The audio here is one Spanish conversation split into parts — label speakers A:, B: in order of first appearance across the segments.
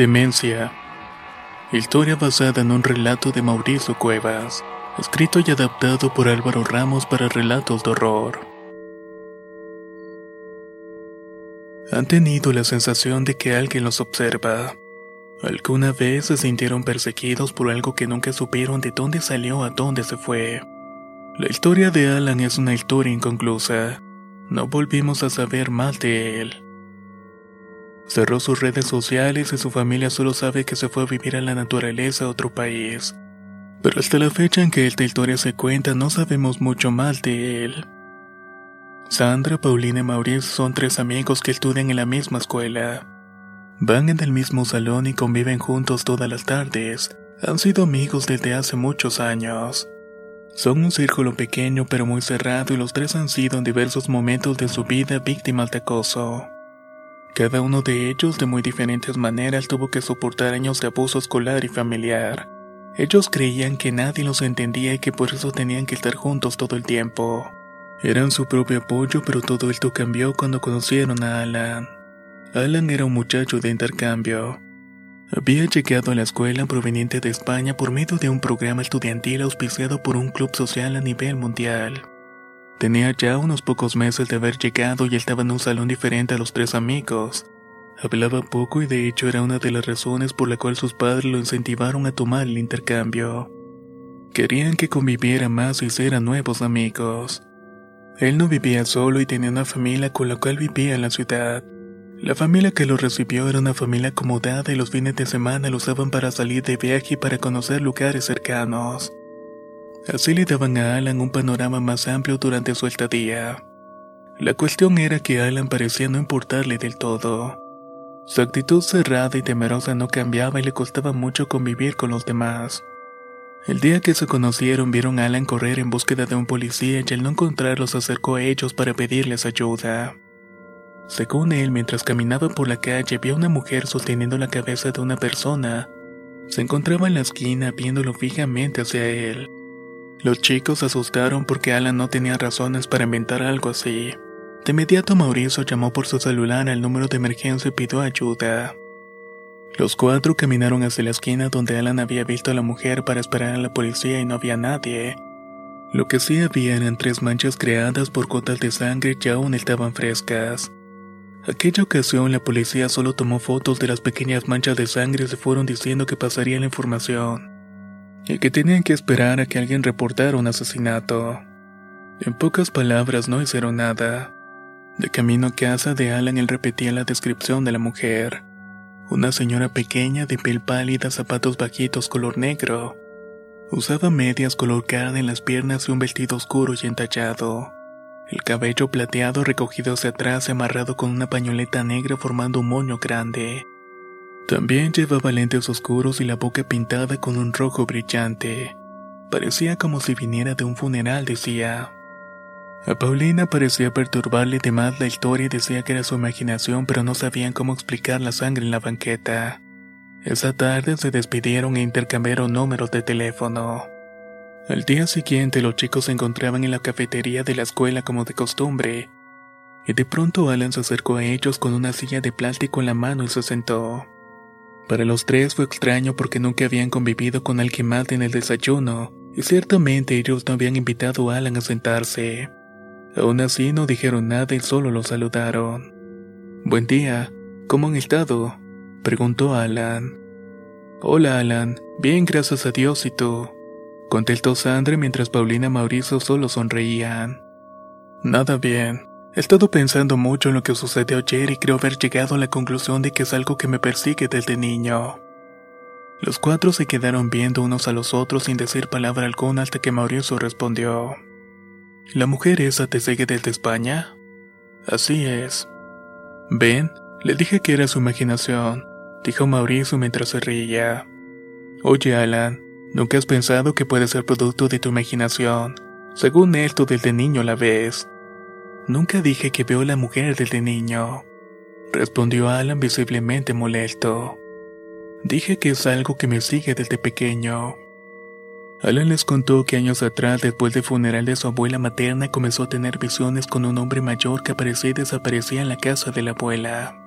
A: Demencia. Historia basada en un relato de Mauricio Cuevas, escrito y adaptado por Álvaro Ramos para relatos de horror. Han tenido la sensación de que alguien los observa. Alguna vez se sintieron perseguidos por algo que nunca supieron de dónde salió a dónde se fue. La historia de Alan es una historia inconclusa. No volvimos a saber más de él. Cerró sus redes sociales y su familia solo sabe que se fue a vivir a la naturaleza a otro país. Pero hasta la fecha en que esta historia se cuenta no sabemos mucho más de él. Sandra, Paulina y Maurice son tres amigos que estudian en la misma escuela. Van en el mismo salón y conviven juntos todas las tardes. Han sido amigos desde hace muchos años. Son un círculo pequeño pero muy cerrado y los tres han sido en diversos momentos de su vida víctimas de acoso. Cada uno de ellos de muy diferentes maneras tuvo que soportar años de abuso escolar y familiar. Ellos creían que nadie los entendía y que por eso tenían que estar juntos todo el tiempo. Eran su propio apoyo, pero todo esto cambió cuando conocieron a Alan. Alan era un muchacho de intercambio. Había llegado a la escuela proveniente de España por medio de un programa estudiantil auspiciado por un club social a nivel mundial. Tenía ya unos pocos meses de haber llegado y estaba en un salón diferente a los tres amigos. Hablaba poco y de hecho era una de las razones por la cual sus padres lo incentivaron a tomar el intercambio. Querían que conviviera más y hiciera nuevos amigos. Él no vivía solo y tenía una familia con la cual vivía en la ciudad. La familia que lo recibió era una familia acomodada y los fines de semana lo usaban para salir de viaje y para conocer lugares cercanos. Así le daban a Alan un panorama más amplio durante su estadía. La cuestión era que Alan parecía no importarle del todo. Su actitud cerrada y temerosa no cambiaba y le costaba mucho convivir con los demás. El día que se conocieron vieron a Alan correr en búsqueda de un policía y al no encontrarlos se acercó a ellos para pedirles ayuda. Según él, mientras caminaba por la calle vio a una mujer sosteniendo la cabeza de una persona. Se encontraba en la esquina viéndolo fijamente hacia él. Los chicos se asustaron porque Alan no tenía razones para inventar algo así. De inmediato Mauricio llamó por su celular al número de emergencia y pidió ayuda. Los cuatro caminaron hacia la esquina donde Alan había visto a la mujer para esperar a la policía y no había nadie. Lo que sí había eran tres manchas creadas por gotas de sangre que aún estaban frescas. Aquella ocasión la policía solo tomó fotos de las pequeñas manchas de sangre y se fueron diciendo que pasaría la información y que tenían que esperar a que alguien reportara un asesinato. En pocas palabras no hicieron nada. De camino a casa de Alan él repetía la descripción de la mujer. Una señora pequeña de piel pálida, zapatos bajitos color negro. Usaba medias color carne en las piernas y un vestido oscuro y entallado. El cabello plateado recogido hacia atrás y amarrado con una pañoleta negra formando un moño grande. También llevaba lentes oscuros y la boca pintada con un rojo brillante. Parecía como si viniera de un funeral, decía. A Paulina parecía perturbarle de más la historia y decía que era su imaginación, pero no sabían cómo explicar la sangre en la banqueta. Esa tarde se despidieron e intercambiaron números de teléfono. Al día siguiente los chicos se encontraban en la cafetería de la escuela como de costumbre, y de pronto Alan se acercó a ellos con una silla de plástico en la mano y se sentó. Para los tres fue extraño porque nunca habían convivido con alguien más en el desayuno, y ciertamente ellos no habían invitado a Alan a sentarse. Aún así no dijeron nada y solo lo saludaron. Buen día, ¿cómo han estado? preguntó Alan. Hola Alan, bien gracias a Dios y tú. Contestó Sandra mientras Paulina y Mauricio solo sonreían. Nada bien. He estado pensando mucho en lo que sucedió ayer y creo haber llegado a la conclusión de que es algo que me persigue desde niño. Los cuatro se quedaron viendo unos a los otros sin decir palabra alguna hasta que Mauricio respondió. ¿La mujer esa te sigue desde España? Así es. Ven, le dije que era su imaginación, dijo Mauricio mientras se reía. Oye, Alan, ¿nunca has pensado que puede ser producto de tu imaginación? Según esto, desde niño la ves. Nunca dije que veo la mujer desde niño, respondió Alan visiblemente molesto. Dije que es algo que me sigue desde pequeño. Alan les contó que años atrás, después del funeral de su abuela materna, comenzó a tener visiones con un hombre mayor que aparecía y desaparecía en la casa de la abuela.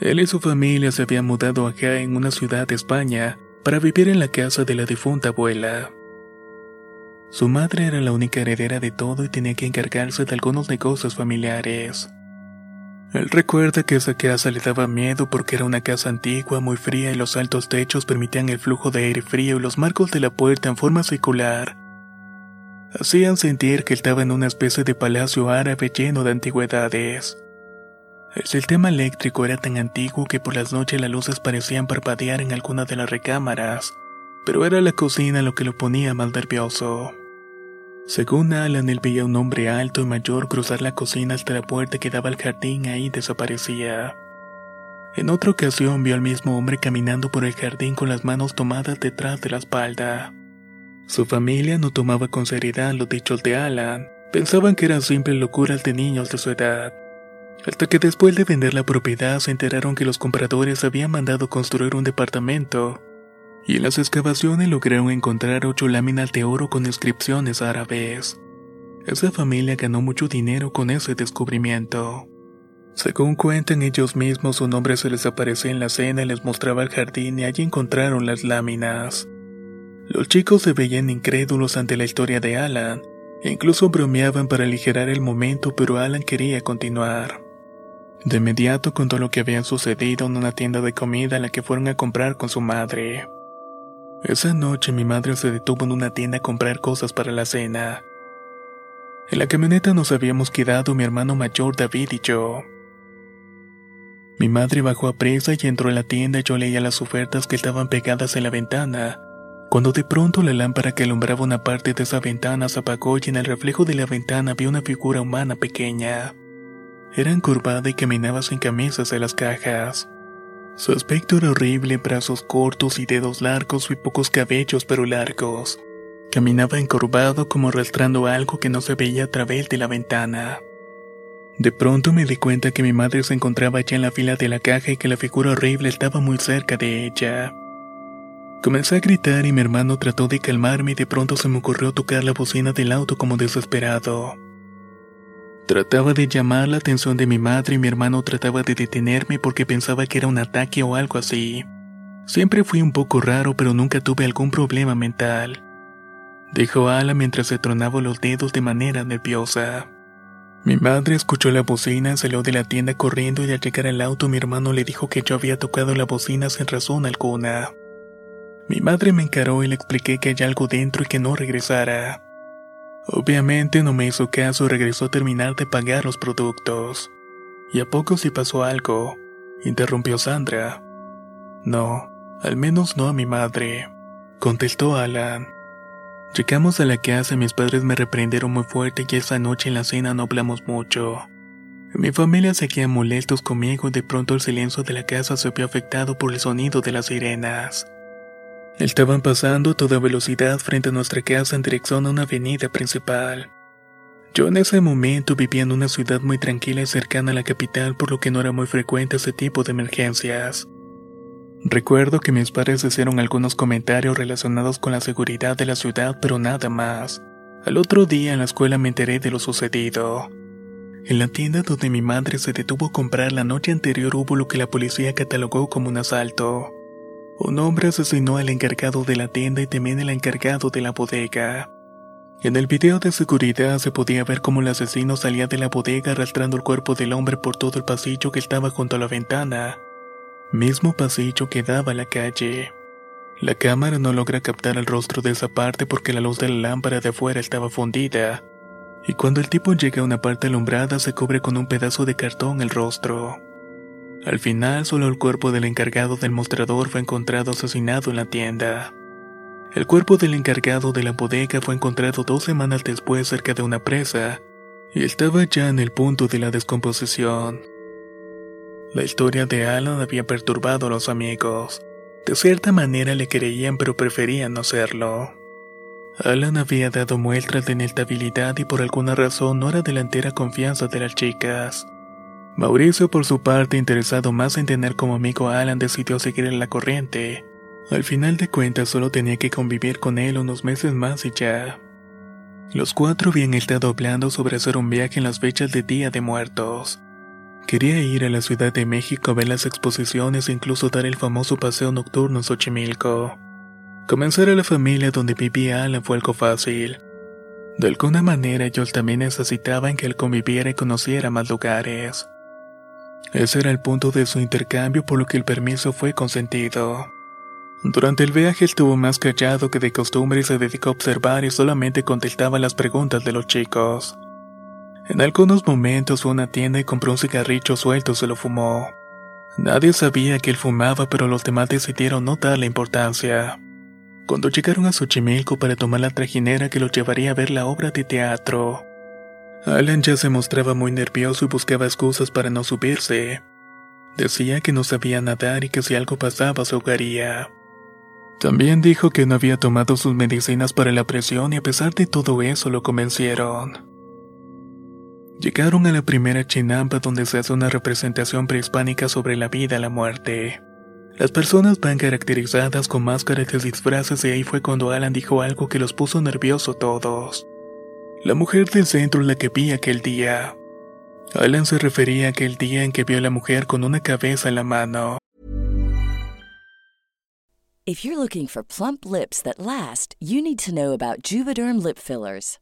A: Él y su familia se habían mudado acá en una ciudad de España para vivir en la casa de la difunta abuela. Su madre era la única heredera de todo y tenía que encargarse de algunos negocios familiares. Él recuerda que esa casa le daba miedo porque era una casa antigua, muy fría y los altos techos permitían el flujo de aire frío y los marcos de la puerta en forma circular. Hacían sentir que estaba en una especie de palacio árabe lleno de antigüedades. El sistema eléctrico era tan antiguo que por las noches las luces parecían parpadear en alguna de las recámaras, pero era la cocina lo que lo ponía más nervioso. Según Alan, él veía a un hombre alto y mayor cruzar la cocina hasta la puerta que daba al jardín ahí desaparecía. En otra ocasión vio al mismo hombre caminando por el jardín con las manos tomadas detrás de la espalda. Su familia no tomaba con seriedad los dichos de Alan, pensaban que eran simples locuras de niños de su edad. Hasta que después de vender la propiedad se enteraron que los compradores habían mandado construir un departamento y en las excavaciones lograron encontrar ocho láminas de oro con inscripciones árabes. Esa familia ganó mucho dinero con ese descubrimiento. Según cuentan ellos mismos, su nombre se les aparecía en la cena y les mostraba el jardín y allí encontraron las láminas. Los chicos se veían incrédulos ante la historia de Alan, e incluso bromeaban para aligerar el momento, pero Alan quería continuar. De inmediato contó lo que había sucedido en una tienda de comida a la que fueron a comprar con su madre. Esa noche mi madre se detuvo en una tienda a comprar cosas para la cena. En la camioneta nos habíamos quedado mi hermano mayor David y yo. Mi madre bajó a presa y entró a la tienda y yo leía las ofertas que estaban pegadas en la ventana, cuando de pronto la lámpara que alumbraba una parte de esa ventana se apagó y en el reflejo de la ventana vi una figura humana pequeña. Era encorvada y caminaba sin camisas de las cajas. Su aspecto era horrible, brazos cortos y dedos largos y pocos cabellos pero largos. Caminaba encorvado como arrastrando algo que no se veía a través de la ventana. De pronto me di cuenta que mi madre se encontraba ya en la fila de la caja y que la figura horrible estaba muy cerca de ella. Comencé a gritar y mi hermano trató de calmarme y de pronto se me ocurrió tocar la bocina del auto como desesperado. Trataba de llamar la atención de mi madre y mi hermano trataba de detenerme porque pensaba que era un ataque o algo así. Siempre fui un poco raro, pero nunca tuve algún problema mental. Dijo Ala mientras se tronaba los dedos de manera nerviosa. Mi madre escuchó la bocina, salió de la tienda corriendo y al llegar al auto mi hermano le dijo que yo había tocado la bocina sin razón alguna. Mi madre me encaró y le expliqué que hay algo dentro y que no regresara. Obviamente no me hizo caso y regresó a terminar de pagar los productos. ¿Y a poco si pasó algo? interrumpió Sandra. No, al menos no a mi madre, contestó Alan. Llegamos a la casa y mis padres me reprendieron muy fuerte y esa noche en la cena no hablamos mucho. Mi familia seguía molestos conmigo y de pronto el silencio de la casa se vio afectado por el sonido de las sirenas. Estaban pasando a toda velocidad frente a nuestra casa en dirección a una avenida principal. Yo en ese momento vivía en una ciudad muy tranquila y cercana a la capital, por lo que no era muy frecuente ese tipo de emergencias. Recuerdo que mis padres hicieron algunos comentarios relacionados con la seguridad de la ciudad, pero nada más. Al otro día en la escuela me enteré de lo sucedido. En la tienda donde mi madre se detuvo a comprar la noche anterior hubo lo que la policía catalogó como un asalto. Un hombre asesinó al encargado de la tienda y también al encargado de la bodega. En el video de seguridad se podía ver cómo el asesino salía de la bodega arrastrando el cuerpo del hombre por todo el pasillo que estaba junto a la ventana, mismo pasillo que daba a la calle. La cámara no logra captar el rostro de esa parte porque la luz de la lámpara de afuera estaba fundida, y cuando el tipo llega a una parte alumbrada se cubre con un pedazo de cartón el rostro. Al final solo el cuerpo del encargado del mostrador fue encontrado asesinado en la tienda. El cuerpo del encargado de la bodega fue encontrado dos semanas después cerca de una presa, y estaba ya en el punto de la descomposición. La historia de Alan había perturbado a los amigos. De cierta manera le creían pero preferían no hacerlo. Alan había dado muestras de inestabilidad y por alguna razón no era de la entera confianza de las chicas. Mauricio por su parte interesado más en tener como amigo a Alan decidió seguir la corriente. Al final de cuentas solo tenía que convivir con él unos meses más y ya. Los cuatro habían estado hablando sobre hacer un viaje en las fechas de Día de Muertos. Quería ir a la Ciudad de México a ver las exposiciones e incluso dar el famoso paseo nocturno en Xochimilco. Comenzar a la familia donde vivía Alan fue algo fácil. De alguna manera ellos también necesitaban que él conviviera y conociera más lugares. Ese era el punto de su intercambio por lo que el permiso fue consentido. Durante el viaje estuvo más callado que de costumbre y se dedicó a observar y solamente contestaba las preguntas de los chicos. En algunos momentos fue a una tienda y compró un cigarrillo suelto y se lo fumó. Nadie sabía que él fumaba, pero los demás decidieron no darle importancia. Cuando llegaron a Xochimilco para tomar la trajinera que los llevaría a ver la obra de teatro, Alan ya se mostraba muy nervioso y buscaba excusas para no subirse. Decía que no sabía nadar y que si algo pasaba se ahogaría. También dijo que no había tomado sus medicinas para la presión y a pesar de todo eso lo convencieron. Llegaron a la primera chinampa donde se hace una representación prehispánica sobre la vida y la muerte. Las personas van caracterizadas con máscaras y disfraces y ahí fue cuando Alan dijo algo que los puso nerviosos todos. La mujer del centro la que vi aquel día. Alan se refería a aquel día en que vio a la mujer con una cabeza en la mano.
B: If you're looking for plump lips that last, you need to know about Juvederm lip fillers.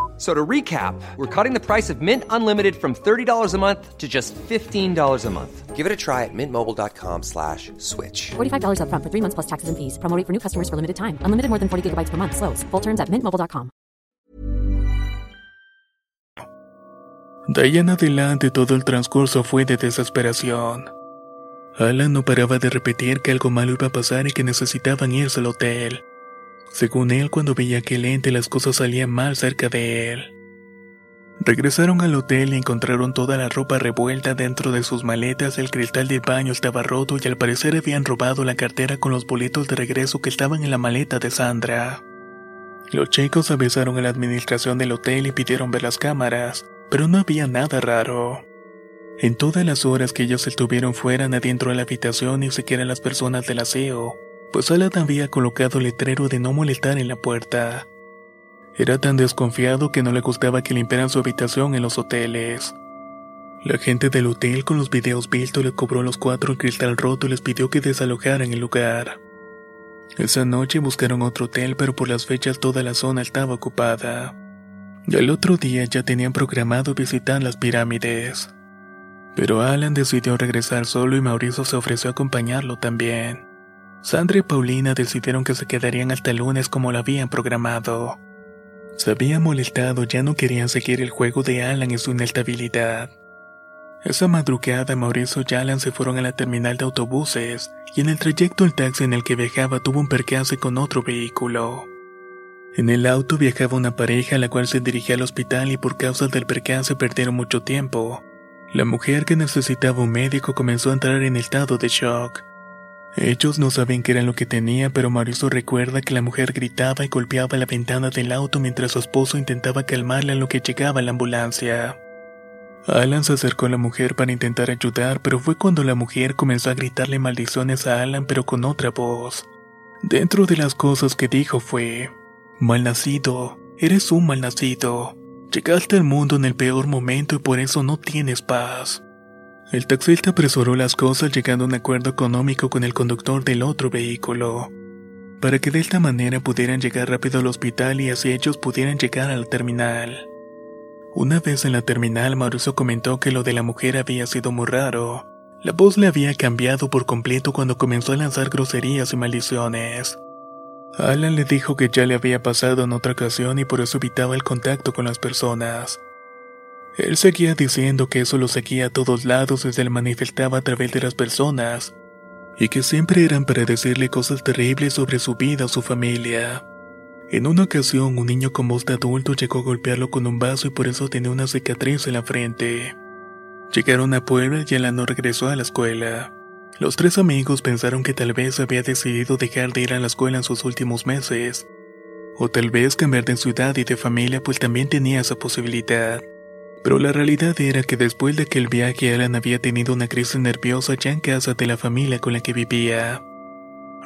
C: F- So to recap, we're cutting the price of Mint Unlimited from $30 a month to just $15 a month.
D: Give it a try at mintmobile.com slash switch.
E: $45 upfront for three months plus taxes and fees. Promo rate for new customers for limited time. Unlimited more than 40 gigabytes per month. Slows. Full terms at mintmobile.com.
A: De ahí en adelante todo el transcurso fue de desesperación. Alan no paraba de repetir que algo malo iba a pasar y que necesitaban irse al hotel. Según él, cuando veía aquel ente las cosas salían mal cerca de él. Regresaron al hotel y encontraron toda la ropa revuelta dentro de sus maletas, el cristal del baño estaba roto y al parecer habían robado la cartera con los boletos de regreso que estaban en la maleta de Sandra. Los chicos avisaron a la administración del hotel y pidieron ver las cámaras, pero no había nada raro. En todas las horas que ellos estuvieron fuera nadie entró a la habitación ni siquiera las personas del aseo, pues Alan había colocado letrero de no molestar en la puerta. Era tan desconfiado que no le gustaba que limpiaran su habitación en los hoteles. La gente del hotel con los videos vistos le cobró los cuatro el cristal roto y les pidió que desalojaran el lugar. Esa noche buscaron otro hotel, pero por las fechas toda la zona estaba ocupada. Y al otro día ya tenían programado visitar las pirámides. Pero Alan decidió regresar solo y Mauricio se ofreció a acompañarlo también. Sandra y Paulina decidieron que se quedarían hasta el lunes como lo habían programado. Se habían molestado, ya no querían seguir el juego de Alan y su inestabilidad. Esa madrugada Mauricio y Alan se fueron a la terminal de autobuses y en el trayecto el taxi en el que viajaba tuvo un percance con otro vehículo. En el auto viajaba una pareja la cual se dirigía al hospital y por causa del percance perdieron mucho tiempo. La mujer que necesitaba un médico comenzó a entrar en estado de shock. Ellos no sabían qué era lo que tenía, pero Mauricio recuerda que la mujer gritaba y golpeaba la ventana del auto mientras su esposo intentaba calmarla en lo que llegaba la ambulancia. Alan se acercó a la mujer para intentar ayudar, pero fue cuando la mujer comenzó a gritarle maldiciones a Alan pero con otra voz. Dentro de las cosas que dijo fue, Malnacido, eres un malnacido. Llegaste al mundo en el peor momento y por eso no tienes paz. El taxista apresuró las cosas llegando a un acuerdo económico con el conductor del otro vehículo, para que de esta manera pudieran llegar rápido al hospital y así ellos pudieran llegar a la terminal. Una vez en la terminal, Mauricio comentó que lo de la mujer había sido muy raro. La voz le había cambiado por completo cuando comenzó a lanzar groserías y maldiciones. Alan le dijo que ya le había pasado en otra ocasión y por eso evitaba el contacto con las personas. Él seguía diciendo que eso lo seguía a todos lados y se le manifestaba a través de las personas, y que siempre eran para decirle cosas terribles sobre su vida o su familia. En una ocasión, un niño con voz de adulto llegó a golpearlo con un vaso y por eso tenía una cicatriz en la frente. Llegaron a Puebla y Alan no regresó a la escuela. Los tres amigos pensaron que tal vez había decidido dejar de ir a la escuela en sus últimos meses, o tal vez cambiar de ciudad y de familia pues también tenía esa posibilidad. Pero la realidad era que después de aquel viaje Alan había tenido una crisis nerviosa ya en casa de la familia con la que vivía.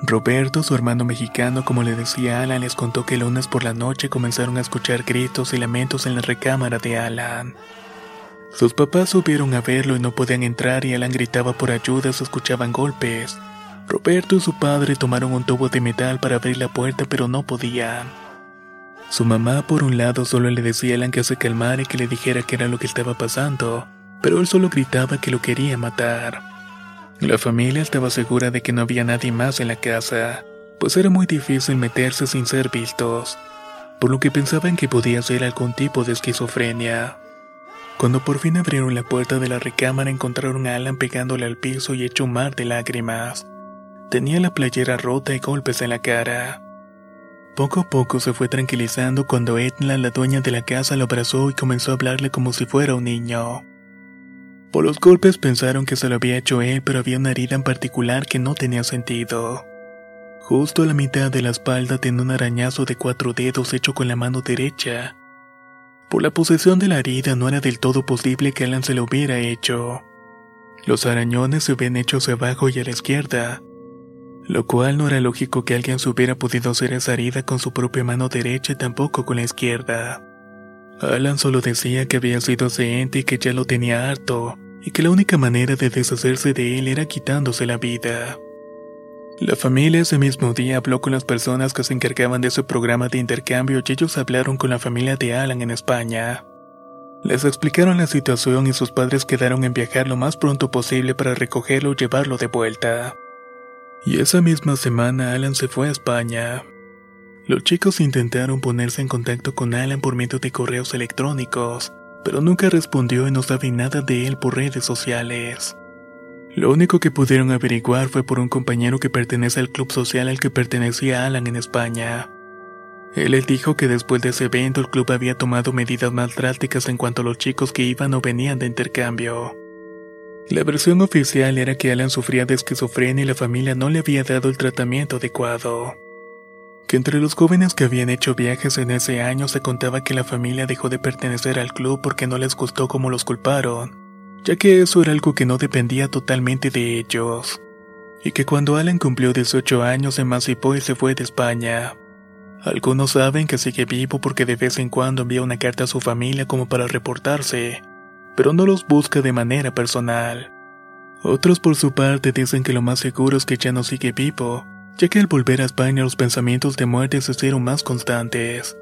A: Roberto, su hermano mexicano, como le decía Alan, les contó que lunes por la noche comenzaron a escuchar gritos y lamentos en la recámara de Alan. Sus papás subieron a verlo y no podían entrar y Alan gritaba por ayuda, se escuchaban golpes. Roberto y su padre tomaron un tubo de metal para abrir la puerta pero no podían. Su mamá por un lado solo le decía a Alan que se calmara y que le dijera qué era lo que estaba pasando, pero él solo gritaba que lo quería matar. La familia estaba segura de que no había nadie más en la casa, pues era muy difícil meterse sin ser vistos, por lo que pensaban que podía ser algún tipo de esquizofrenia. Cuando por fin abrieron la puerta de la recámara encontraron a Alan pegándole al piso y hecho un mar de lágrimas. Tenía la playera rota y golpes en la cara. Poco a poco se fue tranquilizando cuando Edna, la dueña de la casa, lo abrazó y comenzó a hablarle como si fuera un niño. Por los golpes pensaron que se lo había hecho él, pero había una herida en particular que no tenía sentido. Justo a la mitad de la espalda tenía un arañazo de cuatro dedos hecho con la mano derecha. Por la posesión de la herida no era del todo posible que Alan se lo hubiera hecho. Los arañones se habían hecho hacia abajo y a la izquierda, lo cual no era lógico que alguien se hubiera podido hacer esa herida con su propia mano derecha y tampoco con la izquierda. Alan solo decía que había sido ese y que ya lo tenía harto, y que la única manera de deshacerse de él era quitándose la vida. La familia ese mismo día habló con las personas que se encargaban de ese programa de intercambio y ellos hablaron con la familia de Alan en España. Les explicaron la situación y sus padres quedaron en viajar lo más pronto posible para recogerlo y llevarlo de vuelta. Y esa misma semana Alan se fue a España. Los chicos intentaron ponerse en contacto con Alan por medio de correos electrónicos, pero nunca respondió y no saben nada de él por redes sociales. Lo único que pudieron averiguar fue por un compañero que pertenece al club social al que pertenecía Alan en España. Él les dijo que después de ese evento el club había tomado medidas más drásticas en cuanto a los chicos que iban o venían de intercambio. La versión oficial era que Alan sufría de esquizofrenia y la familia no le había dado el tratamiento adecuado. Que entre los jóvenes que habían hecho viajes en ese año se contaba que la familia dejó de pertenecer al club porque no les gustó cómo los culparon ya que eso era algo que no dependía totalmente de ellos, y que cuando Alan cumplió 18 años se emancipó y se fue de España. Algunos saben que sigue vivo porque de vez en cuando envía una carta a su familia como para reportarse, pero no los busca de manera personal. Otros por su parte dicen que lo más seguro es que ya no sigue vivo, ya que al volver a España los pensamientos de muerte se hicieron más constantes.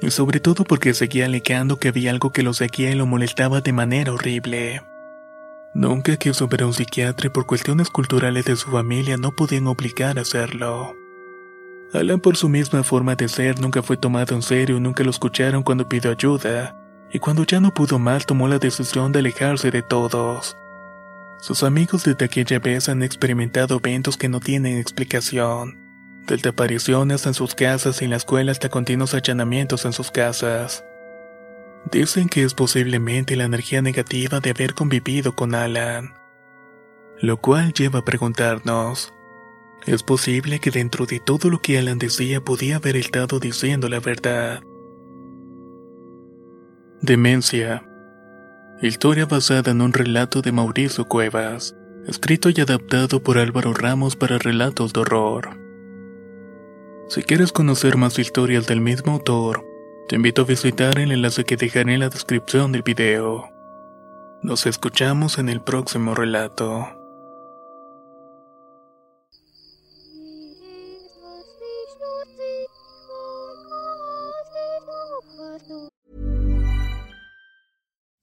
A: Y sobre todo porque seguía alegando que había algo que lo seguía y lo molestaba de manera horrible. Nunca quiso ver a un psiquiatra y por cuestiones culturales de su familia no podían obligar a hacerlo. Alan por su misma forma de ser nunca fue tomado en serio nunca lo escucharon cuando pidió ayuda, y cuando ya no pudo más tomó la decisión de alejarse de todos. Sus amigos desde aquella vez han experimentado eventos que no tienen explicación, desde apariciones en sus casas y en la escuela hasta continuos allanamientos en sus casas. Dicen que es posiblemente la energía negativa de haber convivido con Alan. Lo cual lleva a preguntarnos, es posible que dentro de todo lo que Alan decía podía haber estado diciendo la verdad. Demencia. Historia basada en un relato de Mauricio Cuevas, escrito y adaptado por Álvaro Ramos para relatos de horror. Si quieres conocer más historias del mismo autor, te invito a visitar el enlace que dejaré en la descripción del video. Nos escuchamos en el próximo relato.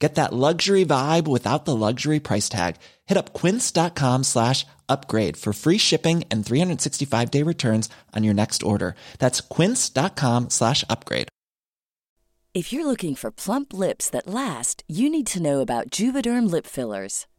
F: Get that luxury vibe without the luxury price tag. Hit up quince.com slash upgrade for free shipping and 365 day returns on your next order. That's quince.com slash upgrade.
B: If you're looking for plump lips that last, you need to know about Juvederm lip fillers.